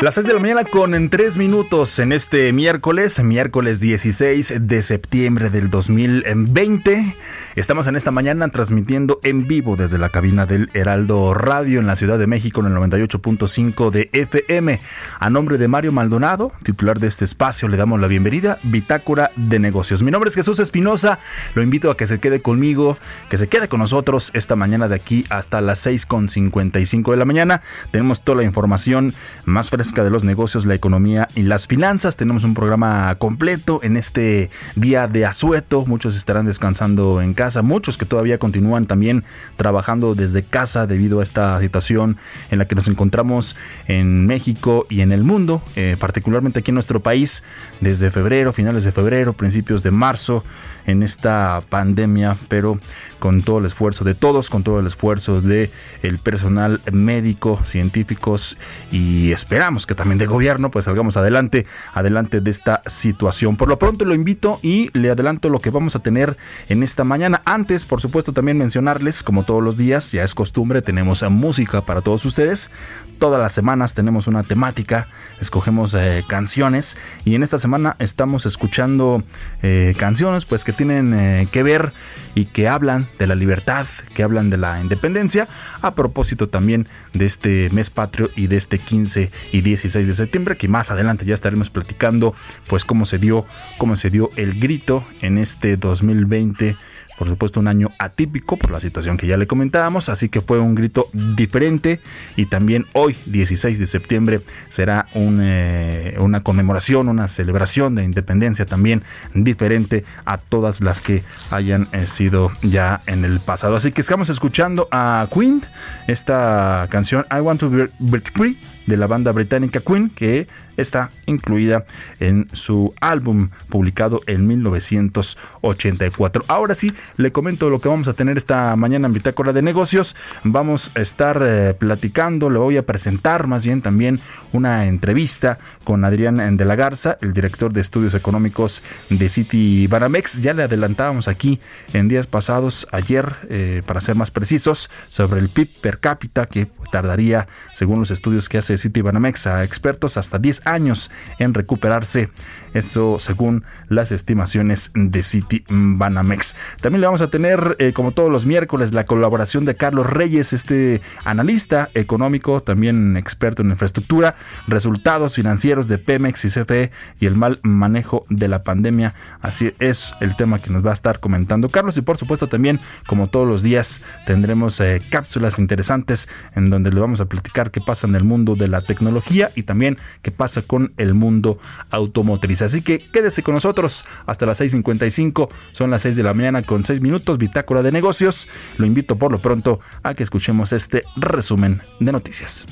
Las 6 de la mañana con en 3 minutos en este miércoles, miércoles 16 de septiembre del 2020. Estamos en esta mañana transmitiendo en vivo desde la cabina del Heraldo Radio en la Ciudad de México en el 98.5 de FM. A nombre de Mario Maldonado, titular de este espacio, le damos la bienvenida, Bitácora de Negocios. Mi nombre es Jesús Espinosa, lo invito a que se quede conmigo, que se quede con nosotros esta mañana de aquí hasta las 6.55 de la mañana. Tenemos toda la información más fresca de los negocios, la economía y las finanzas. Tenemos un programa completo en este día de asueto. Muchos estarán descansando en casa, muchos que todavía continúan también trabajando desde casa debido a esta situación en la que nos encontramos en México y en el mundo, eh, particularmente aquí en nuestro país, desde febrero, finales de febrero, principios de marzo, en esta pandemia, pero con todo el esfuerzo de todos, con todo el esfuerzo de el personal médico, científicos y esperamos que también de gobierno, pues salgamos adelante, adelante de esta situación. Por lo pronto lo invito y le adelanto lo que vamos a tener en esta mañana. Antes, por supuesto, también mencionarles, como todos los días, ya es costumbre, tenemos música para todos ustedes. Todas las semanas tenemos una temática, escogemos eh, canciones y en esta semana estamos escuchando eh, canciones pues que tienen eh, que ver y que hablan de la libertad, que hablan de la independencia, a propósito también de este mes patrio y de este 15 y 16 de septiembre, que más adelante ya estaremos platicando pues cómo se dio, cómo se dio el grito en este 2020 por supuesto un año atípico por la situación que ya le comentábamos, así que fue un grito diferente y también hoy 16 de septiembre será eh, una conmemoración, una celebración de independencia también diferente a todas las que hayan eh, sido ya en el pasado. Así que estamos escuchando a Queen, esta canción I Want to Break Free de la banda británica Queen, que está incluida en su álbum publicado en 1984. Ahora sí, le comento lo que vamos a tener esta mañana en Bitácora de Negocios. Vamos a estar eh, platicando, le voy a presentar más bien también una entrevista con Adrián de la Garza, el director de estudios económicos de City Banamex. Ya le adelantábamos aquí en días pasados, ayer, eh, para ser más precisos, sobre el PIB per cápita que tardaría, según los estudios que hace City Banamex a expertos, hasta 10 años en recuperarse. Eso según las estimaciones de City Banamex. También le vamos a tener, eh, como todos los miércoles, la colaboración de Carlos Reyes, este analista económico, también experto en infraestructura, resultados financieros de Pemex y CFE y el mal manejo de la pandemia. Así es el tema que nos va a estar comentando Carlos. Y por supuesto también, como todos los días, tendremos eh, cápsulas interesantes en donde le vamos a platicar qué pasa en el mundo de la tecnología y también qué pasa con el mundo automotriz. Así que quédese con nosotros hasta las 6.55, son las 6 de la mañana con 6 minutos, bitácora de negocios. Lo invito por lo pronto a que escuchemos este resumen de noticias.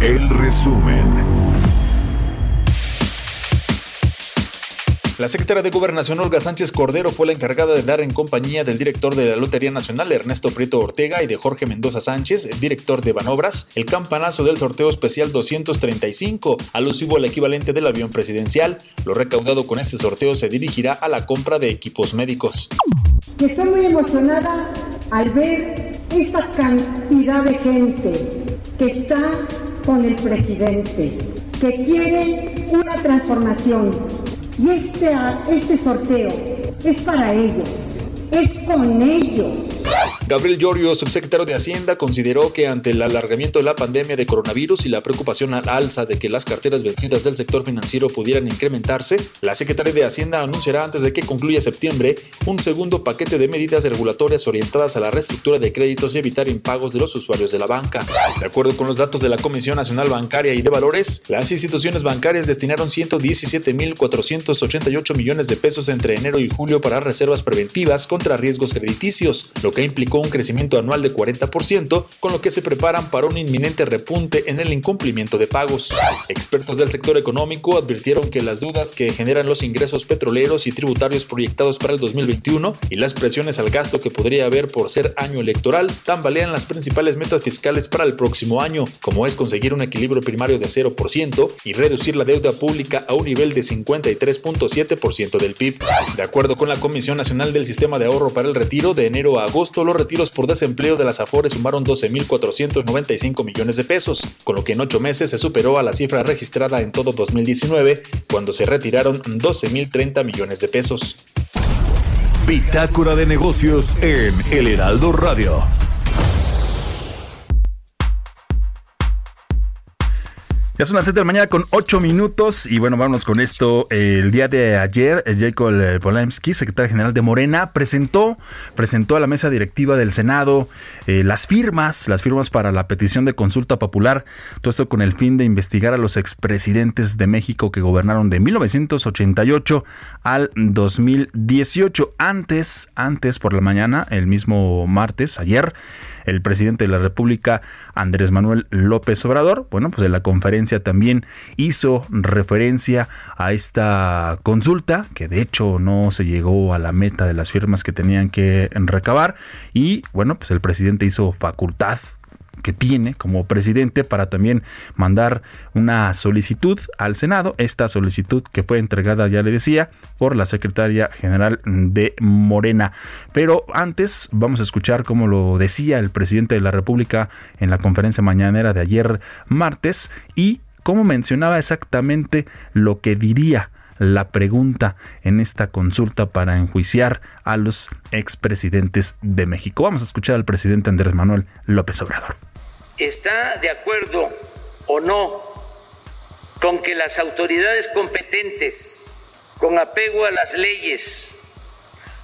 El resumen. La secretaria de Gobernación Olga Sánchez Cordero fue la encargada de dar en compañía del director de la Lotería Nacional Ernesto Prieto Ortega y de Jorge Mendoza Sánchez, director de Banobras, el campanazo del sorteo especial 235, alusivo al equivalente del avión presidencial. Lo recaudado con este sorteo se dirigirá a la compra de equipos médicos. Estoy muy emocionada al ver esta cantidad de gente que está con el presidente, que quiere una transformación. Y este, este sorteo es para ellos, es con ellos. Gabriel Llorio, subsecretario de Hacienda, consideró que ante el alargamiento de la pandemia de coronavirus y la preocupación al alza de que las carteras vencidas del sector financiero pudieran incrementarse, la Secretaría de Hacienda anunciará antes de que concluya septiembre un segundo paquete de medidas regulatorias orientadas a la reestructura de créditos y evitar impagos de los usuarios de la banca. De acuerdo con los datos de la Comisión Nacional Bancaria y de Valores, las instituciones bancarias destinaron 117.488 millones de pesos entre enero y julio para reservas preventivas contra riesgos crediticios, lo que implicó un crecimiento anual de 40%, con lo que se preparan para un inminente repunte en el incumplimiento de pagos. Expertos del sector económico advirtieron que las dudas que generan los ingresos petroleros y tributarios proyectados para el 2021 y las presiones al gasto que podría haber por ser año electoral tambalean las principales metas fiscales para el próximo año, como es conseguir un equilibrio primario de 0% y reducir la deuda pública a un nivel de 53.7% del PIB. De acuerdo con la Comisión Nacional del Sistema de Ahorro para el Retiro, de enero a agosto los retiros por desempleo de las Afores sumaron 12.495 millones de pesos, con lo que en ocho meses se superó a la cifra registrada en todo 2019, cuando se retiraron 12.030 millones de pesos. Bitácora de negocios en El Heraldo Radio. Ya son las 7 de la mañana con 8 minutos y bueno, vamos con esto. El día de ayer, Jacob Polemski, secretario general de Morena, presentó, presentó a la mesa directiva del Senado eh, las firmas, las firmas para la petición de consulta popular. Todo esto con el fin de investigar a los expresidentes de México que gobernaron de 1988 al 2018. Antes, antes por la mañana, el mismo martes, ayer, el presidente de la República, Andrés Manuel López Obrador, bueno, pues en la conferencia también hizo referencia a esta consulta, que de hecho no se llegó a la meta de las firmas que tenían que recabar, y bueno, pues el presidente hizo facultad que tiene como presidente para también mandar una solicitud al Senado, esta solicitud que fue entregada, ya le decía, por la secretaria general de Morena. Pero antes vamos a escuchar cómo lo decía el presidente de la República en la conferencia mañanera de ayer martes y cómo mencionaba exactamente lo que diría la pregunta en esta consulta para enjuiciar a los expresidentes de México. Vamos a escuchar al presidente Andrés Manuel López Obrador está de acuerdo o no con que las autoridades competentes, con apego a las leyes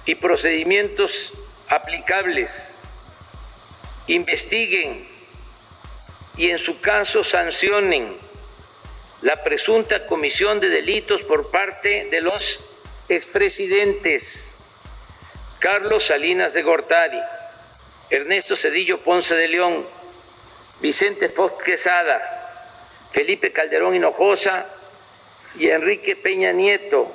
y procedimientos aplicables, investiguen y en su caso sancionen la presunta comisión de delitos por parte de los expresidentes Carlos Salinas de Gortari, Ernesto Cedillo Ponce de León, Vicente Fox Quesada, Felipe Calderón Hinojosa y Enrique Peña Nieto,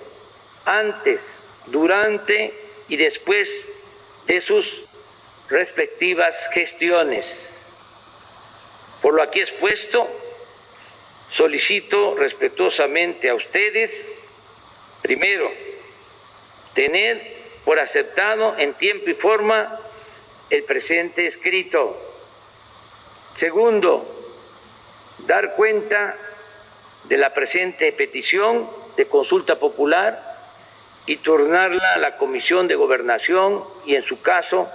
antes, durante y después de sus respectivas gestiones. Por lo aquí expuesto, solicito respetuosamente a ustedes, primero, tener por aceptado en tiempo y forma el presente escrito Segundo, dar cuenta de la presente petición de consulta popular y turnarla a la Comisión de Gobernación y, en su caso,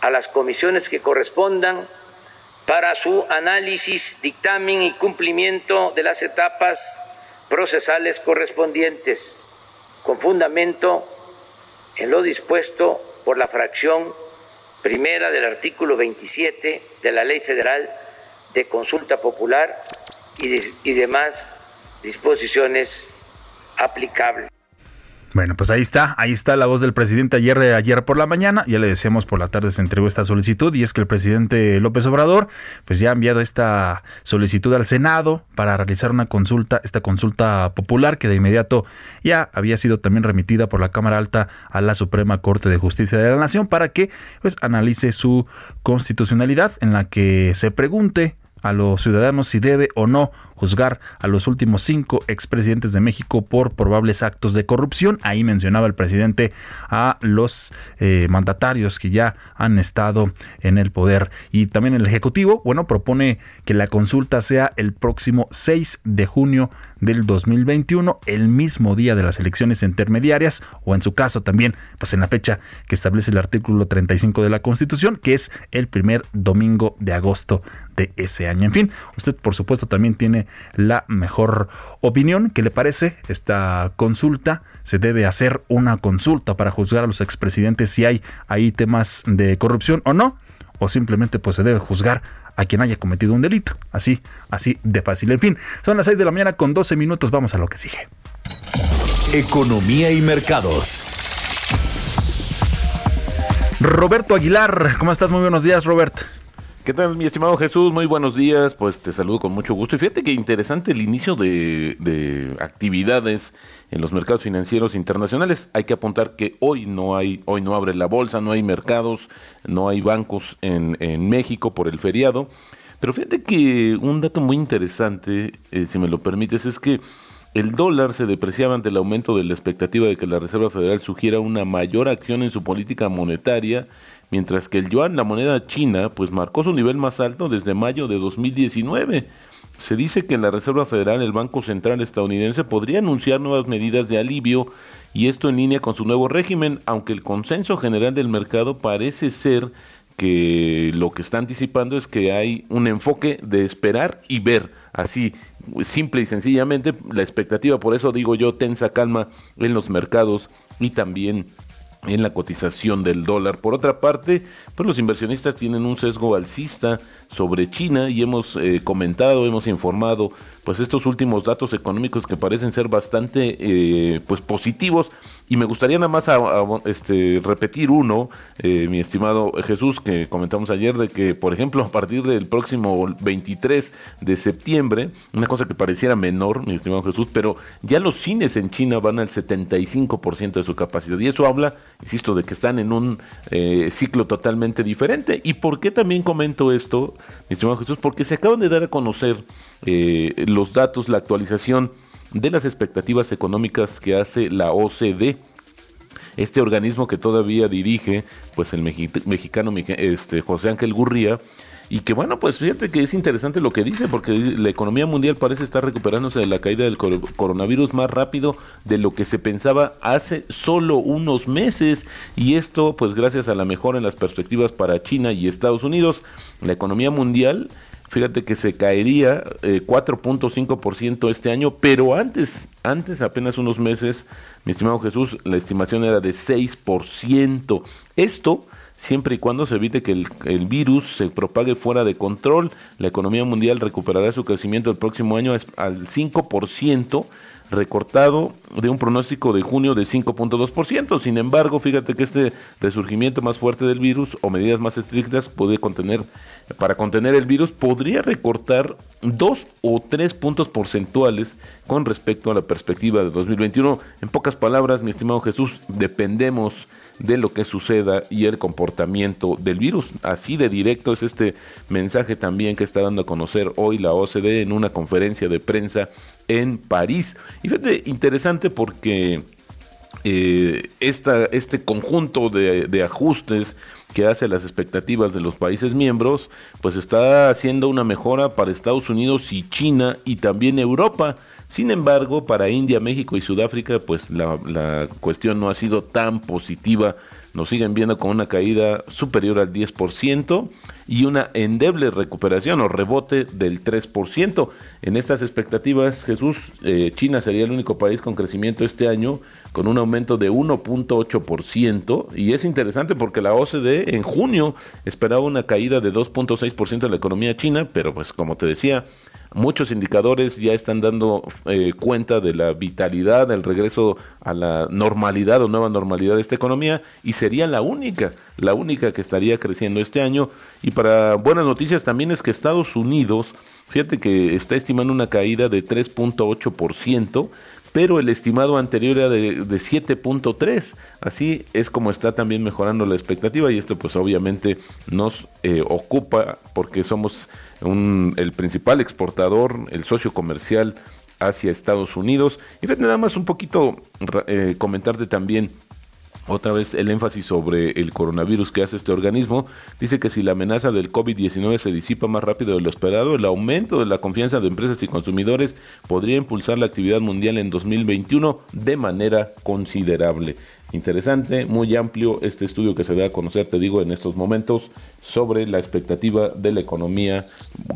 a las comisiones que correspondan para su análisis, dictamen y cumplimiento de las etapas procesales correspondientes, con fundamento en lo dispuesto por la fracción primera del artículo 27 de la Ley Federal de Consulta Popular y, y demás disposiciones aplicables. Bueno, pues ahí está, ahí está la voz del presidente ayer, ayer por la mañana, ya le decíamos por la tarde se entregó esta solicitud y es que el presidente López Obrador pues ya ha enviado esta solicitud al Senado para realizar una consulta, esta consulta popular que de inmediato ya había sido también remitida por la Cámara Alta a la Suprema Corte de Justicia de la Nación para que pues analice su constitucionalidad en la que se pregunte a los ciudadanos si debe o no juzgar a los últimos cinco expresidentes de México por probables actos de corrupción. Ahí mencionaba el presidente a los eh, mandatarios que ya han estado en el poder. Y también el Ejecutivo, bueno, propone que la consulta sea el próximo 6 de junio del 2021, el mismo día de las elecciones intermediarias, o en su caso también, pues en la fecha que establece el artículo 35 de la Constitución, que es el primer domingo de agosto de ese año. En fin, usted por supuesto también tiene la mejor opinión. ¿Qué le parece esta consulta? Se debe hacer una consulta para juzgar a los expresidentes si hay ahí temas de corrupción o no, o simplemente pues se debe juzgar a quien haya cometido un delito. Así, así de fácil. En fin, son las 6 de la mañana con 12 minutos. Vamos a lo que sigue. Economía y mercados. Roberto Aguilar, ¿cómo estás? Muy buenos días, Robert. ¿Qué tal, mi estimado Jesús? Muy buenos días. Pues te saludo con mucho gusto. Y fíjate que interesante el inicio de, actividades en los mercados financieros internacionales. Hay que apuntar que hoy no hay, hoy no abre la bolsa, no hay mercados, no hay bancos en, México por el feriado. Pero fíjate que un dato muy interesante, eh, si me lo permites, es que el dólar se depreciaba ante el aumento de la expectativa de que la Reserva Federal sugiera una mayor acción en su política monetaria mientras que el yuan, la moneda china, pues marcó su nivel más alto desde mayo de 2019. Se dice que la Reserva Federal, el Banco Central estadounidense, podría anunciar nuevas medidas de alivio y esto en línea con su nuevo régimen, aunque el consenso general del mercado parece ser que lo que está anticipando es que hay un enfoque de esperar y ver, así simple y sencillamente, la expectativa, por eso digo yo, tensa calma en los mercados y también en la cotización del dólar. Por otra parte, pues los inversionistas tienen un sesgo alcista sobre China y hemos eh, comentado, hemos informado, pues estos últimos datos económicos que parecen ser bastante eh, pues positivos y me gustaría nada más este, repetir uno, eh, mi estimado Jesús, que comentamos ayer de que, por ejemplo, a partir del próximo 23 de septiembre, una cosa que pareciera menor, mi estimado Jesús, pero ya los cines en China van al 75% de su capacidad y eso habla, insisto, de que están en un ciclo totalmente diferente. ¿Y por qué también comento esto? mi estimado Jesús, porque se acaban de dar a conocer eh, los datos, la actualización de las expectativas económicas que hace la OCDE este organismo que todavía dirige pues el mexicano este, José Ángel Gurría y que bueno, pues fíjate que es interesante lo que dice, porque la economía mundial parece estar recuperándose de la caída del coronavirus más rápido de lo que se pensaba hace solo unos meses. Y esto, pues gracias a la mejora en las perspectivas para China y Estados Unidos, la economía mundial fíjate que se caería 4.5% eh, este año, pero antes, antes apenas unos meses, mi estimado Jesús, la estimación era de 6%. Esto siempre y cuando se evite que el, virus se propague fuera de control. La economía mundial recuperará su crecimiento el próximo año al 5%, recortado de un pronóstico de junio de 5.2%. Sin embargo, fíjate que este resurgimiento más fuerte del virus o medidas más estrictas puede contener, para contener el virus, podría recortar dos o tres puntos porcentuales con respecto a la perspectiva de 2021. En pocas palabras, mi estimado Jesús, dependemos de lo que suceda y el comportamiento del virus. Así de directo es este mensaje también que está dando a conocer hoy la OCDE en una conferencia de prensa en París. Y fíjate, interesante porque eh, este conjunto de, ajustes que hace las expectativas de los países miembros, pues está haciendo una mejora para Estados Unidos y China y también Europa. Sin embargo, para India, México y Sudáfrica, pues la, cuestión no ha sido tan positiva. Nos siguen viendo con una caída superior al 10% y una endeble recuperación o rebote del 3%. En estas expectativas, Jesús, eh, China sería el único país con crecimiento este año con un aumento de 1.8% y es interesante porque la OCDE en junio esperaba una caída de 2.6% de la economía china, pero pues como te decía, muchos indicadores ya están dando eh, cuenta de la vitalidad, del regreso a la normalidad o nueva normalidad de esta economía y sería la única, la única que estaría creciendo este año. Y para buenas noticias también es que Estados Unidos, fíjate que está estimando una caída de 3.8%, pero el estimado anterior era de, 7.3. Así es como está también mejorando la expectativa y esto pues obviamente nos eh, ocupa porque somos el principal exportador, el socio comercial hacia Estados Unidos. Y nada más un poquito eh, comentarte también otra vez el énfasis sobre el coronavirus que hace este organismo, dice que si la amenaza del COVID-19 se disipa más rápido de lo esperado, el aumento de la confianza de empresas y consumidores podría impulsar la actividad mundial en 2021 de manera considerable. Interesante, muy amplio este estudio que se da a conocer, te digo, en estos momentos sobre la expectativa de la economía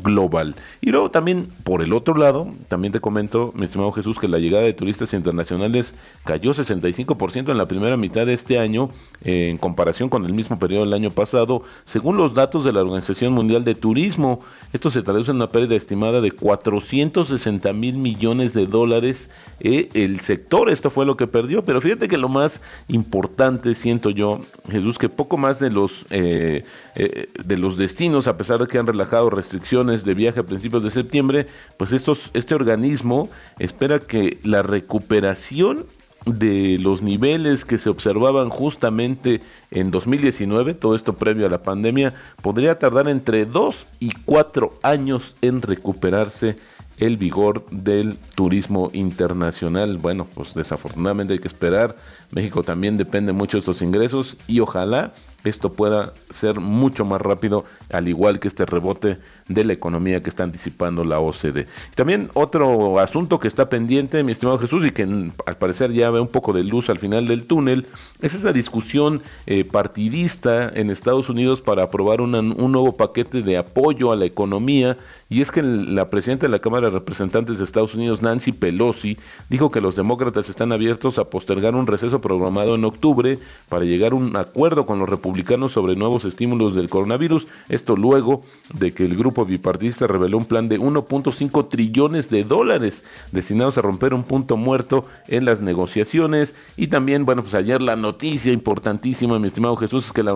global. Y luego también, por el otro lado, también te comento, mi estimado Jesús, que la llegada de turistas internacionales cayó 65% en la primera mitad de este año eh, en comparación con el mismo periodo del año pasado, según los datos de la Organización Mundial de Turismo. Esto se traduce en una pérdida estimada de 460 mil millones de dólares. Eh, el sector, esto fue lo que perdió, pero fíjate que lo más importante, siento yo, Jesús, que poco más de los, eh, eh, de los destinos, a pesar de que han relajado restricciones de viaje a principios de septiembre, pues estos, este organismo espera que la recuperación de los niveles que se observaban justamente en 2019, todo esto previo a la pandemia, podría tardar entre dos y cuatro años en recuperarse el vigor del turismo internacional. Bueno, pues desafortunadamente hay que esperar. México también depende mucho de estos ingresos y ojalá esto pueda ser mucho más rápido, al igual que este rebote de la economía que está anticipando la OCDE. También otro asunto que está pendiente, mi estimado Jesús, y que al parecer ya ve un poco de luz al final del túnel, es esa discusión eh, partidista en Estados Unidos para aprobar un nuevo paquete de apoyo a la economía. Y es que la presidenta de la Cámara de Representantes de Estados Unidos, Nancy Pelosi, dijo que los demócratas están abiertos a postergar un receso programado en octubre para llegar a un acuerdo con los republicanos sobre nuevos estímulos del coronavirus. Esto luego de que el grupo bipartidista reveló un plan de 1.5 trillones de dólares destinados a romper un punto muerto en las negociaciones. Y también, bueno, pues ayer la noticia importantísima, mi estimado Jesús, es que la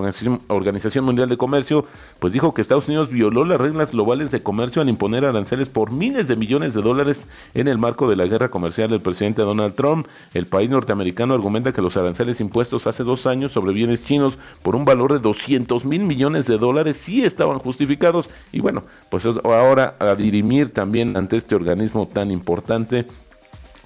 Organización, Mundial de Comercio, pues dijo que Estados Unidos violó las reglas globales de comercio al imponer aranceles por miles de millones de dólares en el marco de la guerra comercial del presidente Donald Trump. El país norteamericano argumenta que los aranceles impuestos hace dos años sobre bienes chinos por un valor de 200 mil millones de dólares sí estaban justificados. Y bueno, pues ahora a dirimir también ante este organismo tan importante.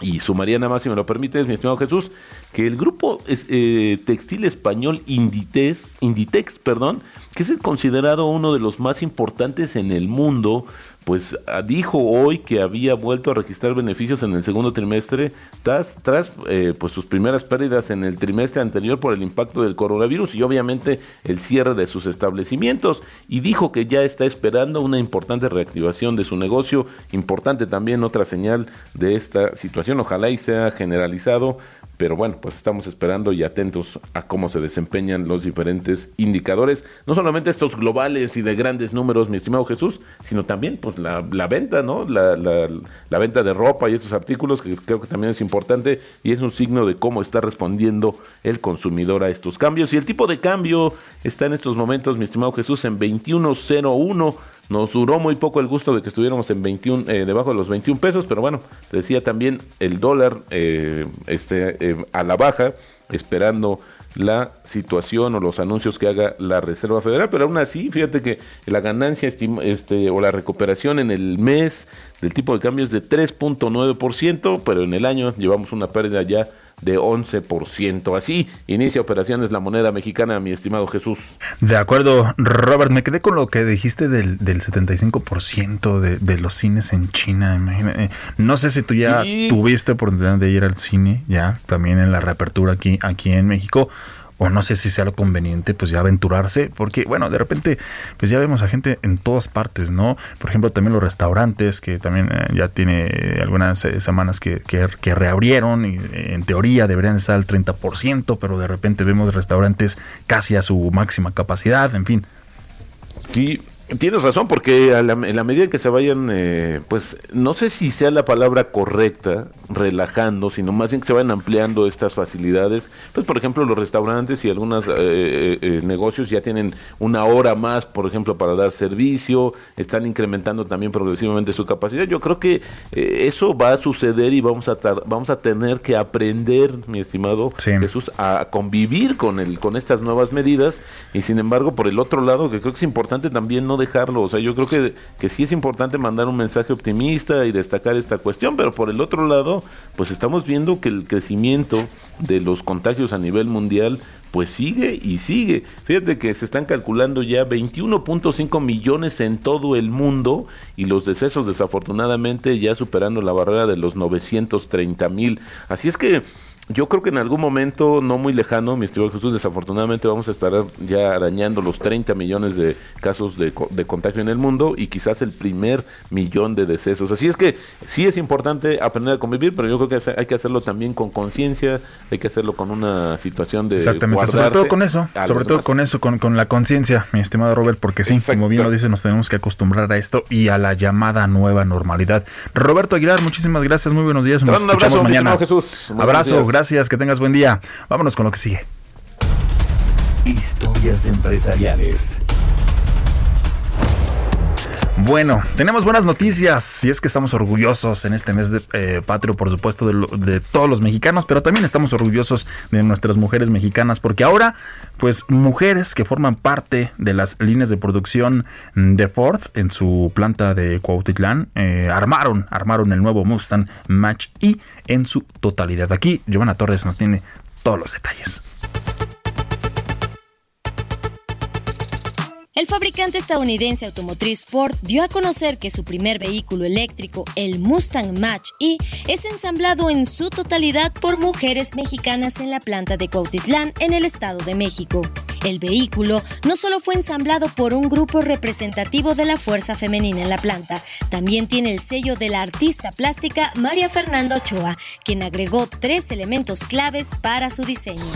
Y sumaría nada más, si me lo permite, mi estimado Jesús, que el grupo eh, textil español Inditex, Inditex, perdón, que es considerado uno de los más importantes en el mundo, pues ah, dijo hoy que había vuelto a registrar beneficios en el segundo trimestre tras, tras eh, pues sus primeras pérdidas en el trimestre anterior por el impacto del coronavirus y obviamente el cierre de sus establecimientos. Y dijo que ya está esperando una importante reactivación de su negocio, importante también otra señal de esta situación, ojalá y sea generalizado pero bueno, pues estamos esperando y atentos a cómo se desempeñan los diferentes indicadores, no solamente estos globales y de grandes números, mi estimado Jesús, sino también pues la, venta, ¿no? La, la, venta de ropa y estos artículos, que creo que también es importante y es un signo de cómo está respondiendo el consumidor a estos cambios. Y el tipo de cambio está en estos momentos, mi estimado Jesús, en 21.01 nos duró muy poco el gusto de que estuviéramos en 21, eh, debajo de los 21 pesos, pero bueno, decía también el dólar eh, este, eh, a la baja, esperando la situación o los anuncios que haga la Reserva Federal, pero aún así, fíjate que la ganancia este, o la recuperación en el mes del tipo de cambio es de 3.9%, pero en el año llevamos una pérdida ya de 11%. Así inicia operaciones la moneda mexicana, mi estimado Jesús. De acuerdo, Robert, me quedé con lo que dijiste del, del 75% de, de los cines en China. Imagínate. No sé si tú ya tuviste oportunidad de ir al cine, ya, también en la reapertura aquí, aquí en México o no sé si sea lo conveniente, pues ya aventurarse, porque bueno, de repente, pues ya vemos a gente en todas partes, ¿no? Por ejemplo, también los restaurantes, que también eh, ya tiene algunas eh, semanas que, que, reabrieron, y eh, en teoría deberían estar al 30%, pero de repente vemos restaurantes casi a su máxima capacidad, en fin. Sí, Tienes razón, porque en la medida en que se vayan, eh, pues no sé si sea la palabra correcta, relajando, sino más bien que se vayan ampliando estas facilidades. Pues, por ejemplo, los restaurantes y algunos eh, eh, negocios ya tienen una hora más, por ejemplo, para dar servicio, están incrementando también progresivamente su capacidad. Yo creo que eso va a suceder y vamos a vamos a tener que aprender, mi estimado Jesús, a convivir con el con estas nuevas medidas. Y sin embargo, por el otro lado, que creo que es importante también no dejarlo. O sea, yo creo que, que sí es importante mandar un mensaje optimista y destacar esta cuestión, pero por el otro lado, pues estamos viendo que el crecimiento de los contagios a nivel mundial pues sigue y sigue. Fíjate que se están calculando ya 21.5 millones en todo el mundo y los decesos desafortunadamente ya superando la barrera de los 930 mil. Así es que yo creo que en algún momento no muy lejano, mi estimado Jesús, desafortunadamente vamos a estar ya arañando los 30 millones de casos de, de, contagio en el mundo y quizás el primer millón de decesos. Así es que sí es importante aprender a convivir, pero yo creo que hay que hacerlo también con conciencia, hay que hacerlo con una situación de... Exactamente, sobre todo con eso, sobre todo con eso, con, con la conciencia, mi estimado Robert, porque sí, como bien lo dice, nos tenemos que acostumbrar a esto y a la llamada nueva normalidad. Roberto Aguilar, muchísimas gracias, muy buenos días, nos escuchamos mañana. Jesús. abrazo, gracias, que tengas buen día. Vámonos con lo que sigue. Historias empresariales. Bueno, tenemos buenas noticias y es que estamos orgullosos en este mes de eh, patrio, por supuesto, de, todos los mexicanos, pero también estamos orgullosos de nuestras mujeres mexicanas porque ahora, pues, mujeres que forman parte de las líneas de producción de Ford en su planta de Cuautitlán eh, armaron, armaron el nuevo Mustang Match y en su totalidad. Aquí, Giovanna Torres nos tiene todos los detalles. El fabricante estadounidense automotriz Ford dio a conocer que su primer vehículo eléctrico, el Mustang Match E, es ensamblado en su totalidad por mujeres mexicanas en la planta de Cuautitlán, en el Estado de México. El vehículo no solo fue ensamblado por un grupo representativo de la fuerza femenina en la planta, también tiene el sello de la artista plástica María Fernanda Ochoa, quien agregó tres elementos claves para su diseño.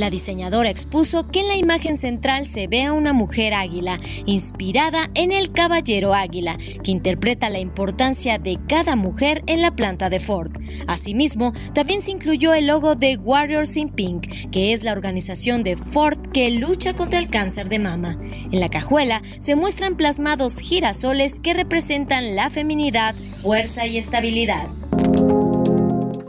La diseñadora expuso que en la imagen central se ve a una mujer águila, inspirada en el caballero águila, que interpreta la importancia de cada mujer en la planta de Ford. Asimismo, también se incluyó el logo de Warriors in Pink, que es la organización de Ford que lucha contra el cáncer de mama. En la cajuela se muestran plasmados girasoles que representan la feminidad, fuerza y estabilidad.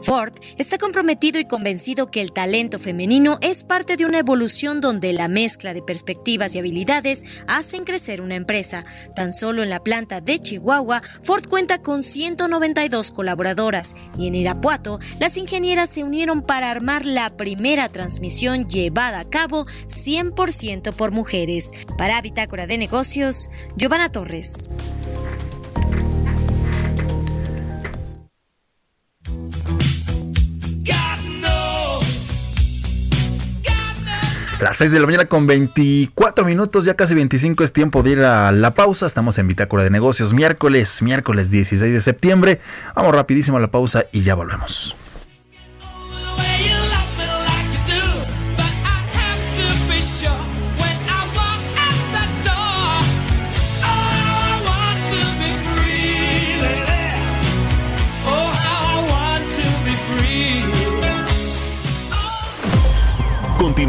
Ford está comprometido y convencido que el talento femenino es parte de una evolución donde la mezcla de perspectivas y habilidades hacen crecer una empresa. Tan solo en la planta de Chihuahua, Ford cuenta con 192 colaboradoras y en Irapuato, las ingenieras se unieron para armar la primera transmisión llevada a cabo 100% por mujeres. Para Bitácora de Negocios, Giovanna Torres. Las 6 de la mañana con 24 minutos, ya casi 25 es tiempo de ir a la pausa. Estamos en Bitácora de Negocios, miércoles, miércoles 16 de septiembre. Vamos rapidísimo a la pausa y ya volvemos.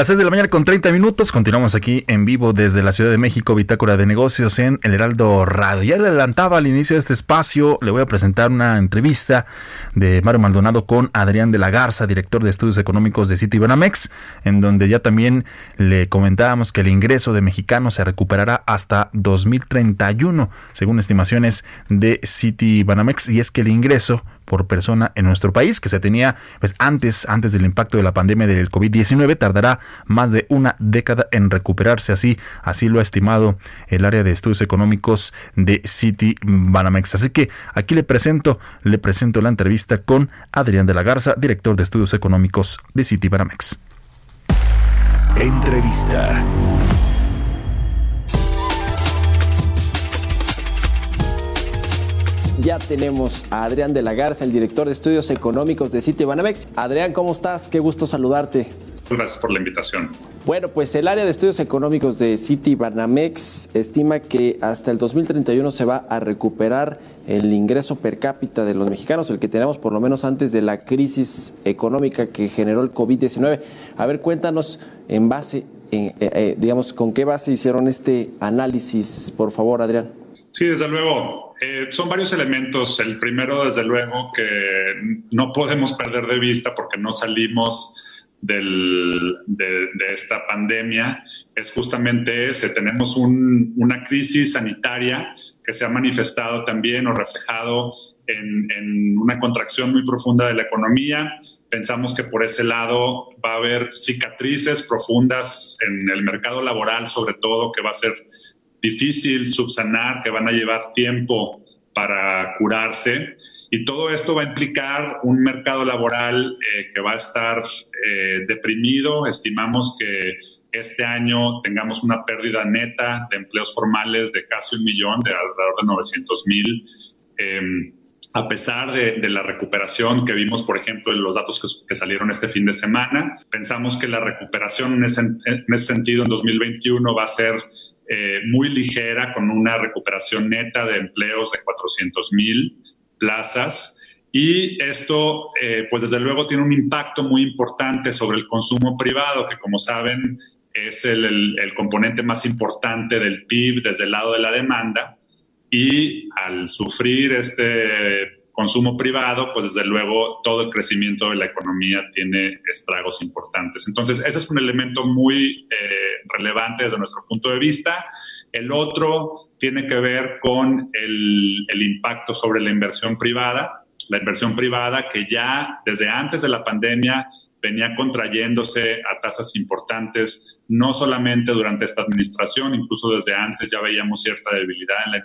Las 6 de la mañana con 30 minutos. Continuamos aquí en vivo desde la Ciudad de México, Bitácora de Negocios en El Heraldo Radio. Ya le adelantaba al inicio de este espacio, le voy a presentar una entrevista de Mario Maldonado con Adrián de la Garza, director de estudios económicos de Citibanamex, en donde ya también le comentábamos que el ingreso de mexicanos se recuperará hasta 2031, según estimaciones de Citibanamex. Y es que el ingreso por persona en nuestro país, que se tenía pues, antes, antes del impacto de la pandemia del COVID-19, tardará más de una década en recuperarse. Así, así lo ha estimado el área de estudios económicos de City Banamex. Así que aquí le presento, le presento la entrevista con Adrián de la Garza, director de estudios económicos de City Banamex. Entrevista. Ya tenemos a Adrián de la Garza, el director de estudios económicos de City Banamex. Adrián, ¿cómo estás? Qué gusto saludarte. Gracias por la invitación. Bueno, pues el área de estudios económicos de City Banamex estima que hasta el 2031 se va a recuperar el ingreso per cápita de los mexicanos, el que tenemos por lo menos antes de la crisis económica que generó el COVID-19. A ver, cuéntanos en base, eh, eh, digamos, con qué base hicieron este análisis, por favor, Adrián. Sí, desde luego. Eh, son varios elementos. El primero, desde luego, que no podemos perder de vista porque no salimos del, de, esta pandemia es justamente ese. Tenemos una crisis sanitaria que se ha manifestado también o reflejado en, en, una contracción muy profunda de la economía. Pensamos que por ese lado va a haber cicatrices profundas en el mercado laboral, sobre todo, que va a ser difícil subsanar, que van a llevar tiempo para curarse. Y todo esto va a implicar un mercado laboral eh, que va a estar eh, deprimido. Estimamos que este año tengamos una pérdida neta de empleos formales de casi un millón, de alrededor de 900 mil. Em, a pesar de, la recuperación que vimos, por ejemplo, en los datos que, salieron este fin de semana, pensamos que la recuperación en ese, en ese sentido en 2021 va a ser eh, muy ligera, con una recuperación neta de empleos de 400 mil plazas. Y esto, eh, pues desde luego, tiene un impacto muy importante sobre el consumo privado, que como saben es el, el componente más importante del PIB desde el lado de la demanda. Y al sufrir este consumo privado, pues desde luego todo el crecimiento de la economía tiene estragos importantes. Entonces, ese es un elemento muy eh, relevante desde nuestro punto de vista. El otro tiene que ver con el, el impacto sobre la inversión privada. La inversión privada que ya desde antes de la pandemia venía contrayéndose a tasas importantes, no solamente durante esta administración, incluso desde antes ya veíamos cierta debilidad en la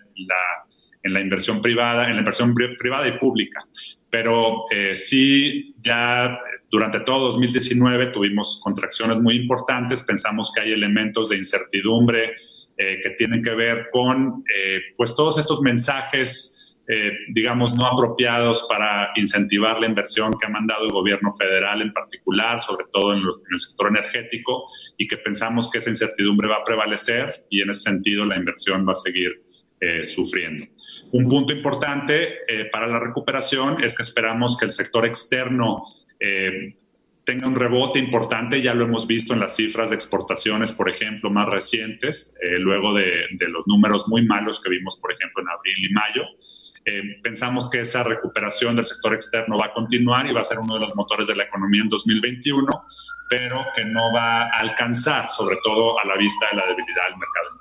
en la inversión privada, en la inversión privada y pública. Pero eh, sí, ya durante todo 2019 tuvimos contracciones muy importantes, pensamos que hay elementos de incertidumbre eh, que tienen que ver con eh, pues todos estos mensajes digamos, no apropiados para incentivar la inversión que ha mandado el gobierno federal en particular, sobre todo en, en, el sector energético, y que pensamos que esa incertidumbre va a prevalecer y en ese sentido la inversión va a seguir sufriendo. Un punto importante eh, para la recuperación es que esperamos que el sector externo eh, tenga un rebote importante, ya lo hemos visto en las cifras de exportaciones, por ejemplo, más recientes, eh, luego de, los números muy malos que vimos, por ejemplo, en abril y mayo. pensamos que esa recuperación del sector externo va a continuar y va a ser uno de los motores de la economía en 2021, pero que no va a alcanzar, sobre todo a la vista de la debilidad del mercado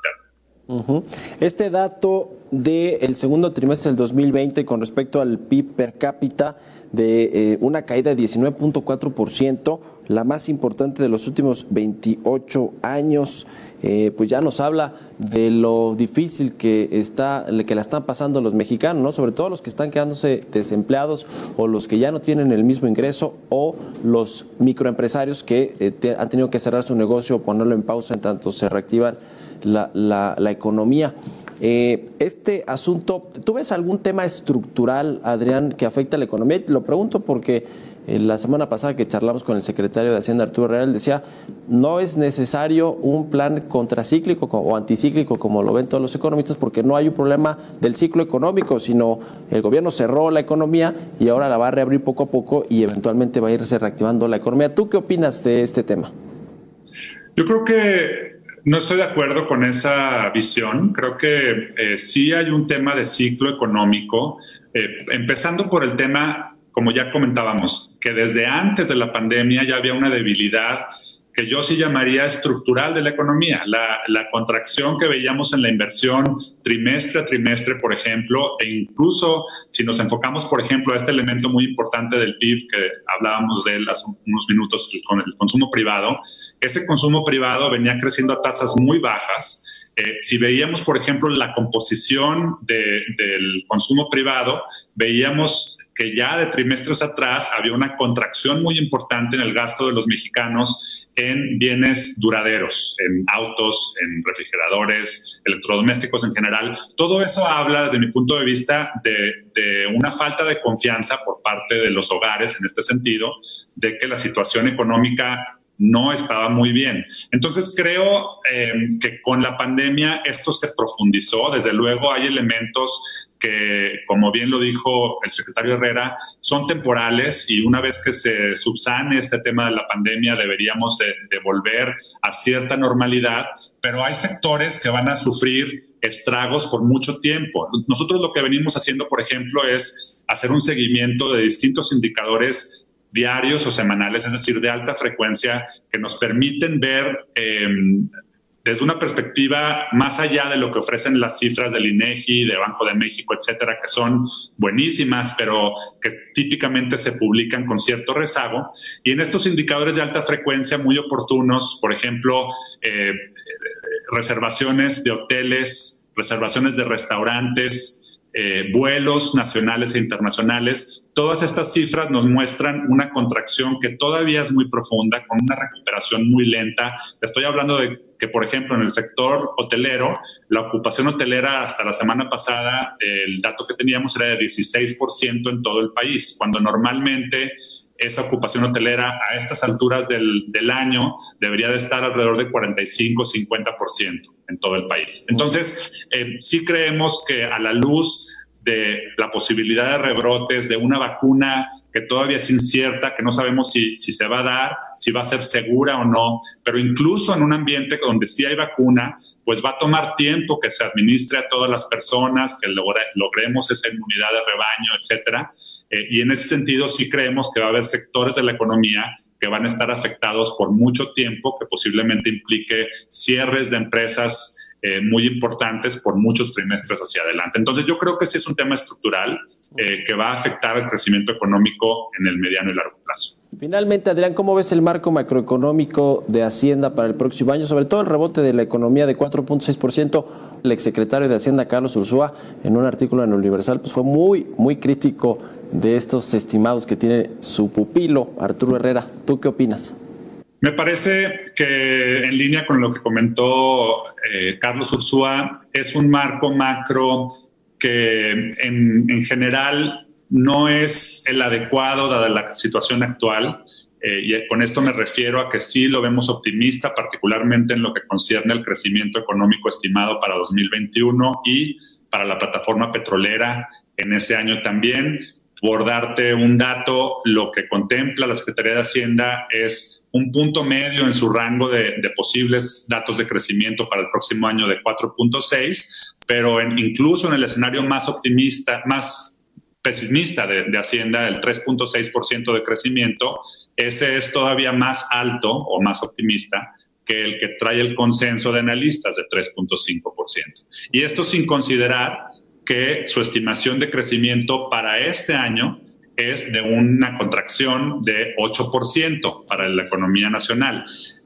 Este dato del segundo trimestre del 2020 con respecto al PIB per cápita de eh, una caída de 19.4%, la más importante de los últimos 28 años, eh, pues ya nos habla de lo difícil que está, que la están pasando los mexicanos, ¿no? sobre todo los que están quedándose desempleados o los que ya no tienen el mismo ingreso o los microempresarios que eh, han tenido que cerrar su negocio o ponerlo en pausa en tanto se reactivan la, la, economía. Eh, este asunto, ¿tú ves algún tema estructural, Adrián, que afecta a la economía? lo pregunto porque eh, la semana pasada que charlamos con el secretario de Hacienda, Arturo Real, decía, no es necesario un plan contracíclico o anticíclico, como lo ven todos los economistas, porque no hay un problema del ciclo económico, sino el gobierno cerró la economía y ahora la va a reabrir poco a poco y eventualmente va a irse reactivando la economía. ¿Tú qué opinas de este tema? Yo creo que no estoy de acuerdo con esa visión. Creo que eh, sí hay un tema de ciclo económico, eh, empezando por el tema, como ya comentábamos, que desde antes de la pandemia ya había una debilidad que yo sí llamaría estructural de la economía. La, la, contracción que veíamos en la inversión trimestre a trimestre, por ejemplo, e incluso si nos enfocamos, por ejemplo, a este elemento muy importante del PIB que hablábamos de él hace unos minutos, con el consumo privado, ese consumo privado venía creciendo a tasas muy bajas. Eh, si veíamos, por ejemplo, la composición de, del consumo privado, veíamos que ya de trimestres atrás había una contracción muy importante en el gasto de los mexicanos en bienes duraderos, en autos, en refrigeradores, electrodomésticos en general. Todo eso habla, desde mi punto de vista, de, una falta de confianza por parte de los hogares en este sentido, de que la situación económica no estaba muy bien. Entonces creo eh, que con la pandemia esto se profundizó. Desde luego hay elementos que, como bien lo dijo el secretario Herrera, son temporales y una vez que se subsane este tema de la pandemia deberíamos de, de volver a cierta normalidad, pero hay sectores que van a sufrir estragos por mucho tiempo. Nosotros lo que venimos haciendo, por ejemplo, es hacer un seguimiento de distintos indicadores diarios o semanales, es decir, de alta frecuencia, que nos permiten ver eh, desde una perspectiva más allá de lo que ofrecen las cifras del INEGI, de Banco de México, etcétera, que son buenísimas, pero que típicamente se publican con cierto rezago. Y en estos indicadores de alta frecuencia muy oportunos, por ejemplo, eh, reservaciones de hoteles, reservaciones de restaurantes, eh, vuelos nacionales e internacionales. Todas estas cifras nos muestran una contracción que todavía es muy profunda, con una recuperación muy lenta. estoy hablando de que, por ejemplo, en el sector hotelero, la ocupación hotelera hasta la semana pasada, el dato que teníamos era de 16% en todo el país, cuando normalmente esa ocupación hotelera a estas alturas del, año debería de estar alrededor de 45-50% en todo el país. Entonces, eh, sí creemos que a la luz de la posibilidad de rebrotes, de una vacuna que todavía es incierta, que no sabemos si, si, se va a dar, si va a ser segura o no, pero incluso en un ambiente donde sí hay vacuna, pues va a tomar tiempo que se administre a todas las personas, que logremos esa inmunidad de rebaño, etcétera. Eh, y en ese sentido sí creemos que va a haber sectores de la economía que van a estar afectados por mucho tiempo, que posiblemente implique cierres de empresas eh, muy importantes por muchos trimestres hacia adelante. Entonces yo creo que sí es un tema estructural eh, que va a afectar el crecimiento económico en el mediano y largo plazo. Finalmente, Adrián, ¿cómo ves el marco macroeconómico de Hacienda para el próximo año? Sobre todo el rebote de la economía de 4.6%. El exsecretario de Hacienda, Carlos Ursúa, en un artículo en Universal, pues fue muy, muy crítico de estos estimados que tiene su pupilo, Arturo Herrera. ¿Tú qué opinas? Me parece que en línea con lo que comentó eh, Carlos Ursúa, es un marco macro que en, en, general no es el adecuado dada la situación actual. Eh, y con esto me refiero a que sí lo vemos optimista, particularmente en lo que concierne al crecimiento económico estimado para 2021 y para la plataforma petrolera en ese año también. Por darte un dato, lo que contempla la Secretaría de Hacienda es un punto medio en su rango de, posibles datos de crecimiento para el próximo año de 4.6, pero incluso en el escenario más optimista, más pesimista de, de Hacienda, el 3.6% de crecimiento, ese es todavía más alto o más optimista que el que trae el consenso de analistas de 3.5%. Y esto sin considerar que su estimación de crecimiento para este año es de una contracción de 8% para la economía nacional,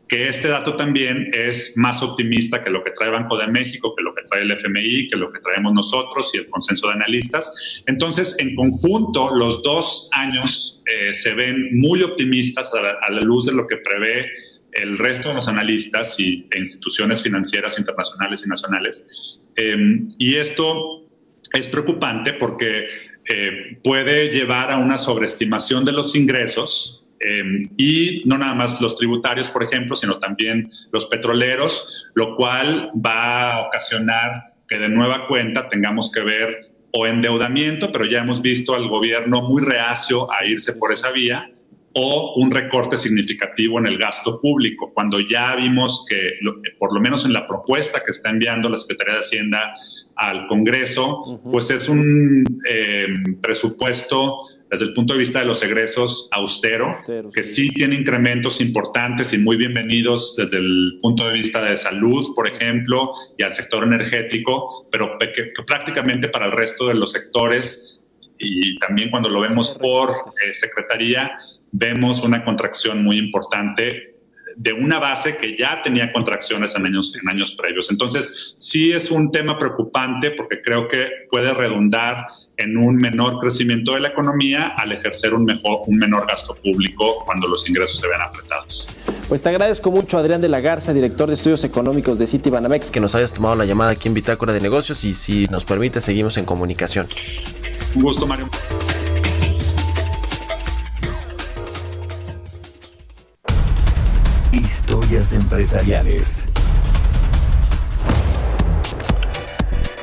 que este dato también es más optimista que lo que trae Banco de México, que lo que trae el FMI, que lo que traemos nosotros y el consenso de analistas. Entonces, en conjunto, los dos años eh, se ven muy optimistas a la, luz de lo que prevé el resto de los analistas y, e instituciones financieras internacionales y nacionales. Em, y esto es preocupante porque eh, puede llevar a una sobreestimación de los ingresos eh, y no nada más los tributarios, por ejemplo, sino también los petroleros, lo cual va a ocasionar que de nueva cuenta tengamos que ver o endeudamiento, pero ya hemos visto al gobierno muy reacio a irse por esa vía, o un recorte significativo en el gasto público, cuando ya vimos que, por lo menos en la propuesta que está enviando la Secretaría de Hacienda al Congreso, pues es un eh, presupuesto desde el punto de vista de los egresos austero, que sí. tiene incrementos importantes y muy bienvenidos desde el punto de vista de salud, por ejemplo, y al sector energético, pero que prácticamente para el resto de los sectores y también cuando lo vemos por eh, secretaría, vemos una contracción muy importante de una base que ya tenía contracciones en años, en años previos. Entonces, sí es un tema preocupante porque creo que puede redundar en un menor crecimiento de la economía al ejercer un, mejor, un menor gasto público cuando los ingresos se vean apretados. Pues te agradezco mucho, Adrián de la Garza, director de estudios económicos de Citibanamex, que nos hayas tomado la llamada aquí en Bitácora de Negocios y si nos permite, seguimos en comunicación. Un gusto, Mario. Empresariales.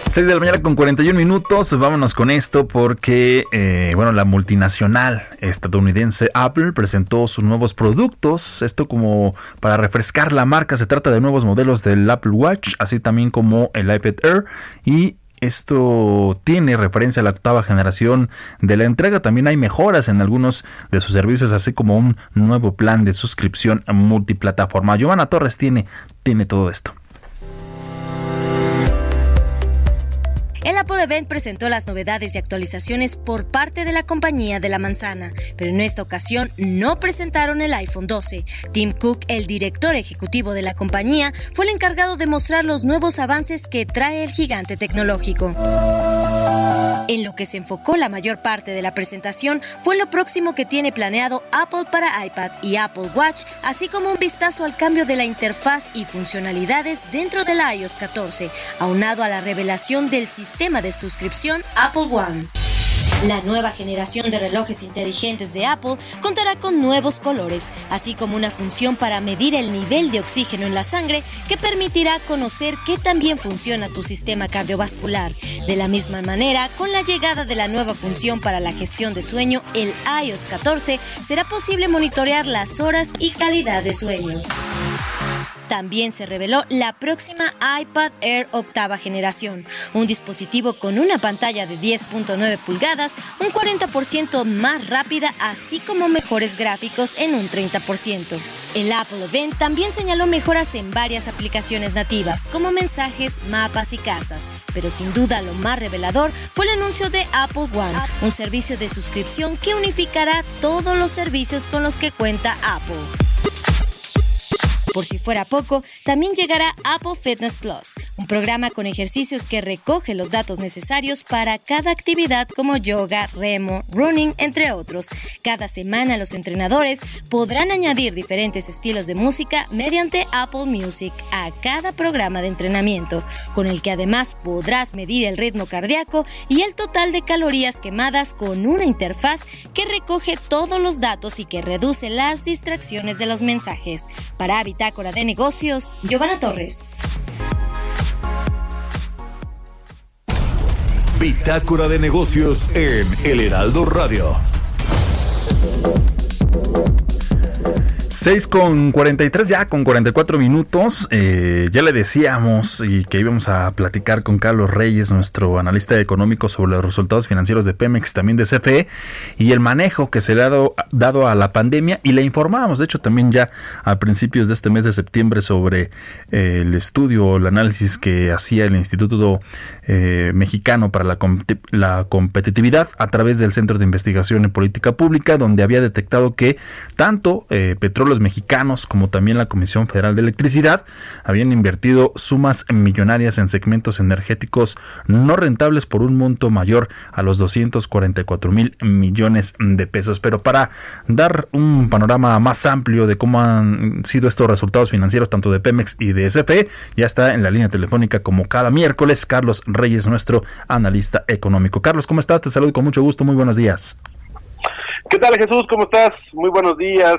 6 de la mañana con 41 minutos. Vámonos con esto porque, eh, bueno, la multinacional estadounidense Apple presentó sus nuevos productos. Esto como para refrescar la marca. Se trata de nuevos modelos del Apple Watch, así también como el iPad Air y esto tiene referencia a la octava generación de la entrega. También hay mejoras en algunos de sus servicios, así como un nuevo plan de suscripción multiplataforma. Giovanna Torres tiene, tiene todo esto. El Apple Event presentó las novedades y actualizaciones por parte de la compañía de la manzana, pero en esta ocasión no presentaron el iPhone 12. Tim Cook, el director ejecutivo de la compañía, fue el encargado de mostrar los nuevos avances que trae el gigante tecnológico. En lo que se enfocó la mayor parte de la presentación fue lo próximo que tiene planeado Apple para iPad y Apple Watch, así como un vistazo al cambio de la interfaz y funcionalidades dentro del iOS 14, aunado a la revelación del sistema de suscripción Apple One. La nueva generación de relojes inteligentes de Apple contará con nuevos colores, así como una función para medir el nivel de oxígeno en la sangre que permitirá conocer qué tan bien funciona tu sistema cardiovascular. De la misma manera, con la llegada de la nueva función para la gestión de sueño, el iOS 14, será posible monitorear las horas y calidad de sueño. También se reveló la próxima iPad Air octava generación, un dispositivo con una pantalla de 10.9 pulgadas, un 40% más rápida, así como mejores gráficos en un 30%. El Apple Event también señaló mejoras en varias aplicaciones nativas, como mensajes, mapas y casas, pero sin duda lo más revelador fue el anuncio de Apple One, un servicio de suscripción que unificará todos los servicios con los que cuenta Apple. Por si fuera poco, también llegará Apple Fitness Plus, un programa con ejercicios que recoge los datos necesarios para cada actividad como yoga, remo, running, entre otros. Cada semana los entrenadores podrán añadir diferentes estilos de música mediante Apple Music a cada programa de entrenamiento, con el que además podrás medir el ritmo cardíaco y el total de calorías quemadas con una interfaz que recoge todos los datos y que reduce las distracciones de los mensajes. Para evitar Bitácora de Negocios, Giovanna Torres. Bitácora de Negocios en El Heraldo Radio. 6 con 43, ya con 44 minutos. Eh, ya le decíamos y que íbamos a platicar con Carlos Reyes, nuestro analista económico, sobre los resultados financieros de Pemex, también de CFE, y el manejo que se le ha dado, a la pandemia. Y le informábamos, de hecho, también ya a principios de este mes de septiembre sobre eh, el estudio o el análisis que hacía el Instituto eh, Mexicano para la, la Competitividad a través del Centro de Investigación en Política Pública, donde había detectado que tanto petróleo mexicanos, como también la Comisión Federal de Electricidad, habían invertido sumas millonarias en segmentos energéticos no rentables por un monto mayor a los 244 mil millones de pesos. Pero para dar un panorama más amplio de cómo han sido estos resultados financieros, tanto de Pemex y de SFE, ya está en la línea telefónica como cada miércoles Carlos Reyes, nuestro analista económico. Carlos, ¿cómo estás? Te saludo con mucho gusto. Muy buenos días. ¿Qué tal Jesús? ¿Cómo estás? Muy buenos días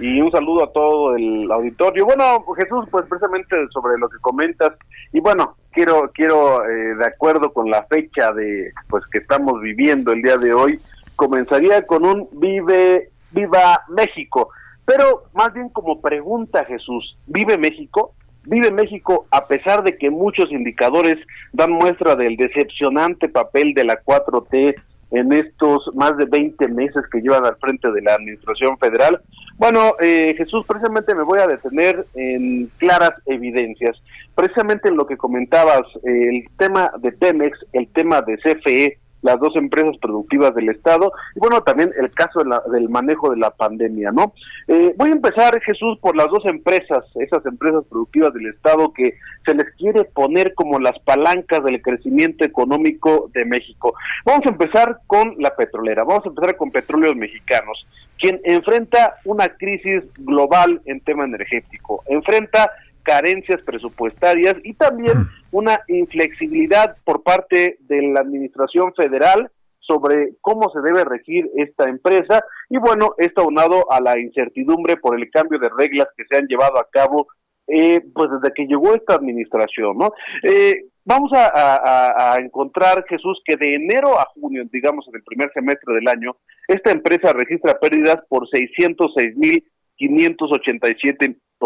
y un saludo a todo el auditorio. Bueno, Jesús, pues precisamente sobre lo que comentas y bueno, quiero quiero eh, de acuerdo con la fecha de pues que estamos viviendo el día de hoy, comenzaría con un vive viva México, pero más bien como pregunta Jesús, ¿vive México? Vive México a pesar de que muchos indicadores dan muestra del decepcionante papel de la 4T en estos más de 20 meses que llevan al frente de la Administración Federal. Bueno, eh, Jesús, precisamente me voy a detener en claras evidencias. Precisamente en lo que comentabas, el tema de Pemex, el tema de CFE las dos empresas productivas del Estado y bueno, también el caso del manejo de la pandemia, ¿no? Eh, voy a empezar, Jesús, por las dos empresas, esas empresas productivas del Estado que se les quiere poner como las palancas del crecimiento económico de México. Vamos a empezar con la petrolera, vamos a empezar con Petróleos Mexicanos, quien enfrenta una crisis global en tema energético, enfrenta carencias presupuestarias y también mm. una inflexibilidad por parte de la Administración Federal sobre cómo se debe regir esta empresa y bueno, esto aunado a la incertidumbre por el cambio de reglas que se han llevado a cabo eh, pues desde que llegó esta administración, ¿no? Eh, vamos a, a, encontrar, Jesús, que de enero a junio, digamos en el primer semestre del año, esta empresa registra pérdidas por 606 mil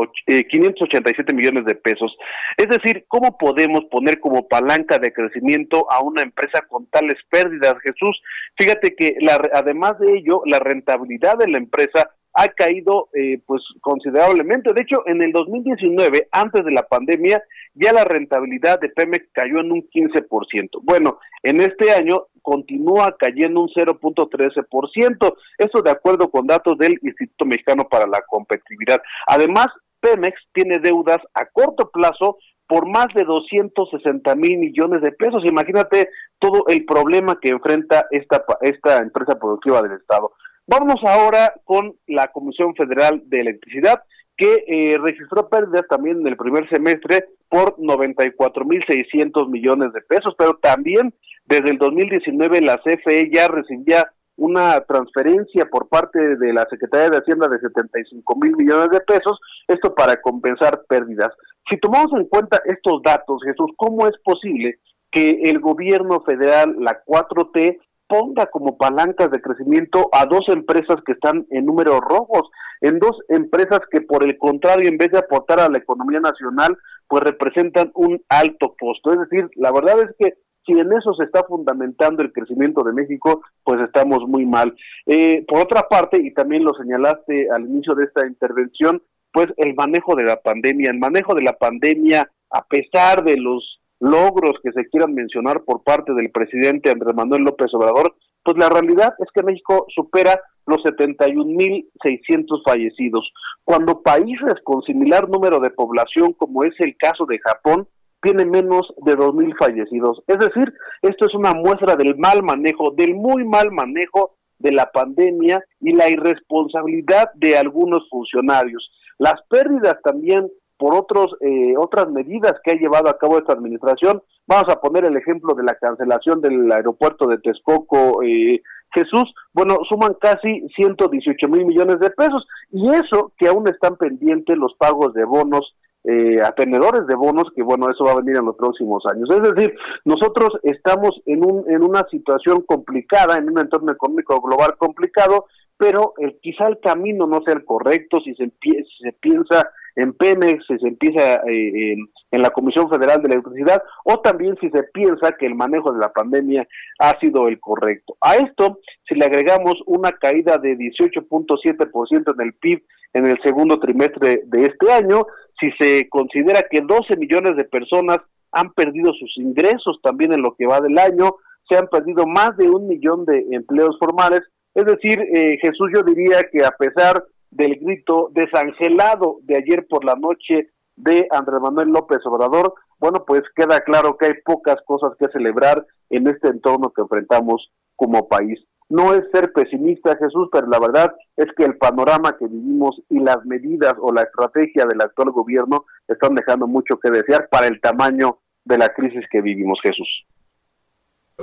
587 587 eh, millones de pesos. Es decir, ¿cómo podemos poner como palanca de crecimiento a una empresa con tales pérdidas, Jesús? Fíjate que la, además de ello, la rentabilidad de la empresa ha caído eh, pues considerablemente. De hecho, en el 2019, antes de la pandemia, ya la rentabilidad de Pemex cayó en un 15%. Bueno, en este año continúa cayendo un 0.13%. Eso de acuerdo con datos del Instituto Mexicano para la Competitividad. Además, Pemex tiene deudas a corto plazo por más de 260 mil millones de pesos. Imagínate todo el problema que enfrenta esta, esta empresa productiva del Estado. Vámonos ahora con la Comisión Federal de Electricidad, que eh, registró pérdidas también en el primer semestre por 94 mil 600 millones de pesos, pero también desde el 2019 la CFE ya recibía una transferencia por parte de la Secretaría de Hacienda de 75 mil millones de pesos, esto para compensar pérdidas. Si tomamos en cuenta estos datos, Jesús, ¿cómo es posible que el gobierno federal, la 4T, ponga como palancas de crecimiento a dos empresas que están en números rojos, en dos empresas que por el contrario, en vez de aportar a la economía nacional, pues representan un alto costo. Es decir, la verdad es que si en eso se está fundamentando el crecimiento de México, pues estamos muy mal. Eh, por otra parte, y también lo señalaste al inicio de esta intervención, pues el manejo de la pandemia, el manejo de la pandemia, a pesar de los logros que se quieran mencionar por parte del presidente Andrés Manuel López Obrador, pues la realidad es que México supera los 71.600 fallecidos, cuando países con similar número de población, como es el caso de Japón, tiene menos de 2.000 fallecidos. Es decir, esto es una muestra del mal manejo, del muy mal manejo de la pandemia y la irresponsabilidad de algunos funcionarios. Las pérdidas también por otros, eh, otras medidas que ha llevado a cabo esta administración. Vamos a poner el ejemplo de la cancelación del aeropuerto de Texcoco, eh, Jesús, bueno, suman casi 118 mil millones de pesos y eso que aún están pendientes los pagos de bonos eh, a de bonos, que bueno, eso va a venir en los próximos años. Es decir, nosotros estamos en, un, en una situación complicada, en un entorno económico global complicado, pero quizá el camino no sea el correcto si se, si se piensa en Pemex, si se empieza eh, en, la Comisión Federal de Electricidad, o también si se piensa que el manejo de la pandemia ha sido el correcto. A esto, si le agregamos una caída de 18.7% en el PIB en el segundo trimestre de este año, si se considera que 12 millones de personas han perdido sus ingresos también en lo que va del año, se han perdido más de un millón de empleos formales, es decir, eh, Jesús yo diría que a pesar del grito desangelado de ayer por la noche de Andrés Manuel López Obrador, bueno, pues queda claro que hay pocas cosas que celebrar en este entorno que enfrentamos como país. No es ser pesimista, Jesús, pero la verdad es que el panorama que vivimos y las medidas o la estrategia del actual gobierno están dejando mucho que desear para el tamaño de la crisis que vivimos, Jesús.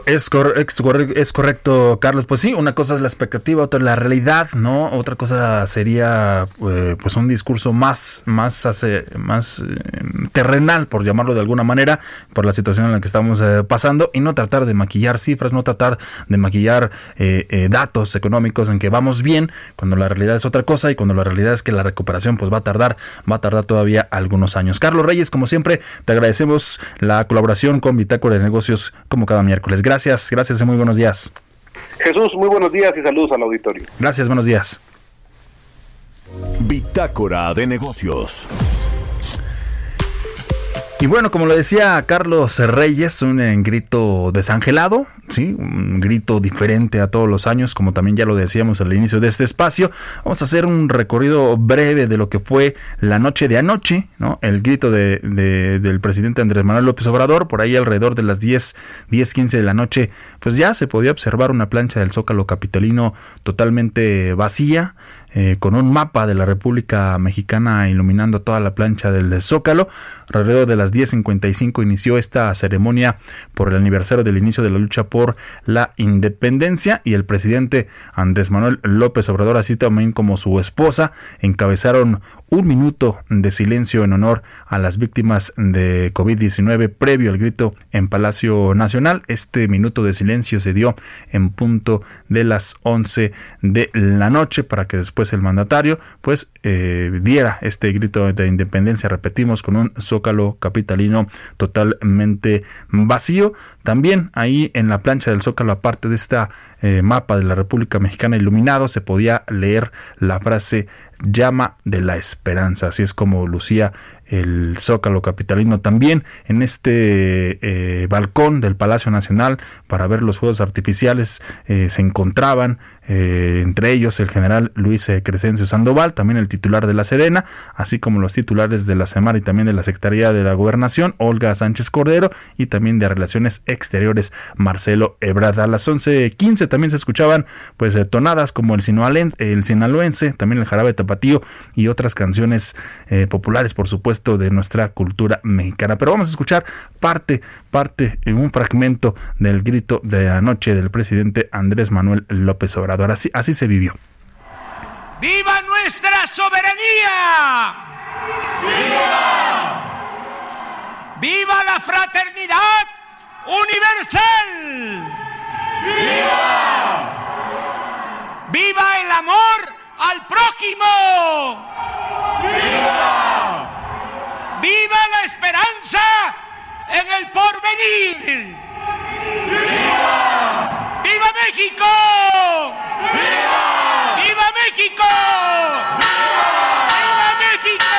Es, es, correcto, Carlos. Pues sí, una cosa es la expectativa, otra es la realidad, ¿no? Otra cosa sería, eh, pues, un discurso más, más, más eh, terrenal, por llamarlo de alguna manera, por la situación en la que estamos eh, pasando, y no tratar de maquillar cifras, no tratar de maquillar datos económicos en que vamos bien, cuando la realidad es otra cosa y cuando la realidad es que la recuperación, pues, va a tardar, va a tardar todavía algunos años. Carlos Reyes, como siempre, te agradecemos la colaboración con Bitácora de Negocios como cada miércoles. Gracias, gracias y muy buenos días. Jesús, muy buenos días y saludos al auditorio. Gracias, buenos días. Bitácora de negocios. Y bueno, como lo decía Carlos Reyes, un eh, grito desangelado, ¿sí? un grito diferente a todos los años, como también ya lo decíamos al inicio de este espacio. Vamos a hacer un recorrido breve de lo que fue la noche de anoche, ¿no? el grito de, del presidente Andrés Manuel López Obrador, por ahí alrededor de las 10, 10, 15 de la noche, pues ya se podía observar una plancha del Zócalo Capitalino totalmente vacía, eh, con un mapa de la República Mexicana iluminando toda la plancha del Zócalo. Alrededor de las 10.55 inició esta ceremonia por el aniversario del inicio de la lucha por la independencia y el presidente Andrés Manuel López Obrador, así también como su esposa, encabezaron un minuto de silencio en honor a las víctimas de COVID-19 previo al grito en Palacio Nacional. Este minuto de silencio se dio en punto de las 11 de la noche para que después el mandatario pues eh, diera este grito de independencia, repetimos, con un zócalo capitalino totalmente vacío. También ahí en la plancha del zócalo, aparte de esta eh, mapa de la República Mexicana iluminado, se podía leer la frase llama de la esperanza. Así es como lucía el Zócalo Capitalino. También en este eh, balcón del Palacio Nacional para ver los fuegos artificiales eh, se encontraban eh, entre ellos el general Luis Crescencio Sandoval, también el titular de la Sedena, así como los titulares de la SEMAR y también de la Secretaría de la Gobernación, Olga Sánchez Cordero, y también de Relaciones Exteriores, Marcelo Ebrard. A las 11.15 también se escuchaban pues tonadas como el, el sinaloense, también el jarabe tapatío y otras canciones populares, por supuesto de nuestra cultura mexicana. Pero vamos a escuchar parte, parte, un fragmento del grito de anoche del presidente Andrés Manuel López Obrador. Así, así se vivió. ¡Viva nuestra soberanía! ¡Viva! ¡Viva la fraternidad universal! ¡Viva! ¡Viva el amor al prójimo! ¡Viva! ¡Viva la esperanza en el porvenir! ¡Viva! ¡Viva México! ¡Viva! ¡Viva México! ¡Viva México!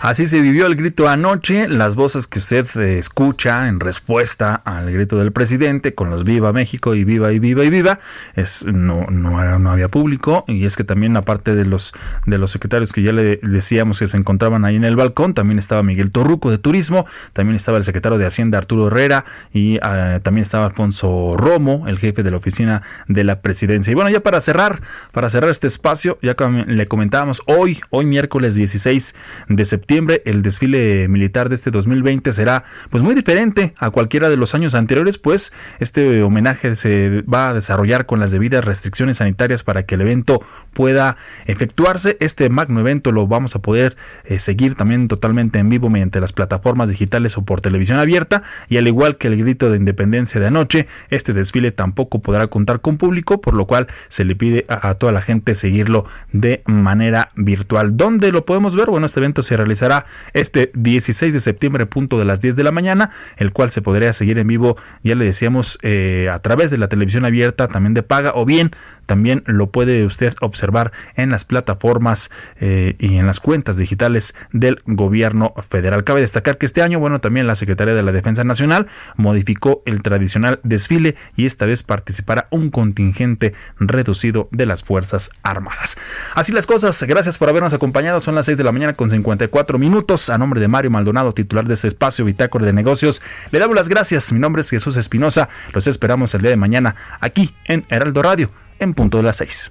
Así se vivió el grito anoche, las voces que usted eh, escucha en respuesta al grito del presidente con los viva México y viva y viva y viva, es no no, no había público y es que también aparte de los de los secretarios que ya le decíamos que se encontraban ahí en el balcón, también estaba Miguel Torruco de Turismo, también estaba el secretario de Hacienda Arturo Herrera y ah, también estaba Alfonso Romo, el jefe de la oficina de la presidencia. Y bueno, ya para cerrar, para cerrar este espacio, ya le comentábamos hoy, hoy miércoles 16 de septiembre el desfile militar de este 2020 será pues muy diferente a cualquiera de los años anteriores, pues este homenaje se va a desarrollar con las debidas restricciones sanitarias para que el evento pueda efectuarse. Este magno evento lo vamos a poder eh, seguir también totalmente en vivo mediante las plataformas digitales o por televisión abierta y al igual que el grito de independencia de anoche, este desfile tampoco podrá contar con público, por lo cual se le pide a, a toda la gente seguirlo de manera virtual. ¿Dónde lo podemos ver? Bueno, este evento se realiza será este 16 de septiembre, punto de las 10 de la mañana, el cual se podría seguir en vivo, ya le decíamos, eh, a través de la televisión abierta, también de paga, o bien también lo puede usted observar en las plataformas eh, y en las cuentas digitales del gobierno federal. Cabe destacar que este año, bueno, también la Secretaría de la Defensa Nacional modificó el tradicional desfile y esta vez participará un contingente reducido de las Fuerzas Armadas. Así las cosas, gracias por habernos acompañado, son las 6 de la mañana con 54 minutos. A nombre de Mario Maldonado, titular de este espacio Bitácora de Negocios, le damos las gracias. Mi nombre es Jesús Espinosa. Los esperamos el día de mañana aquí en Heraldo Radio en punto de las 6.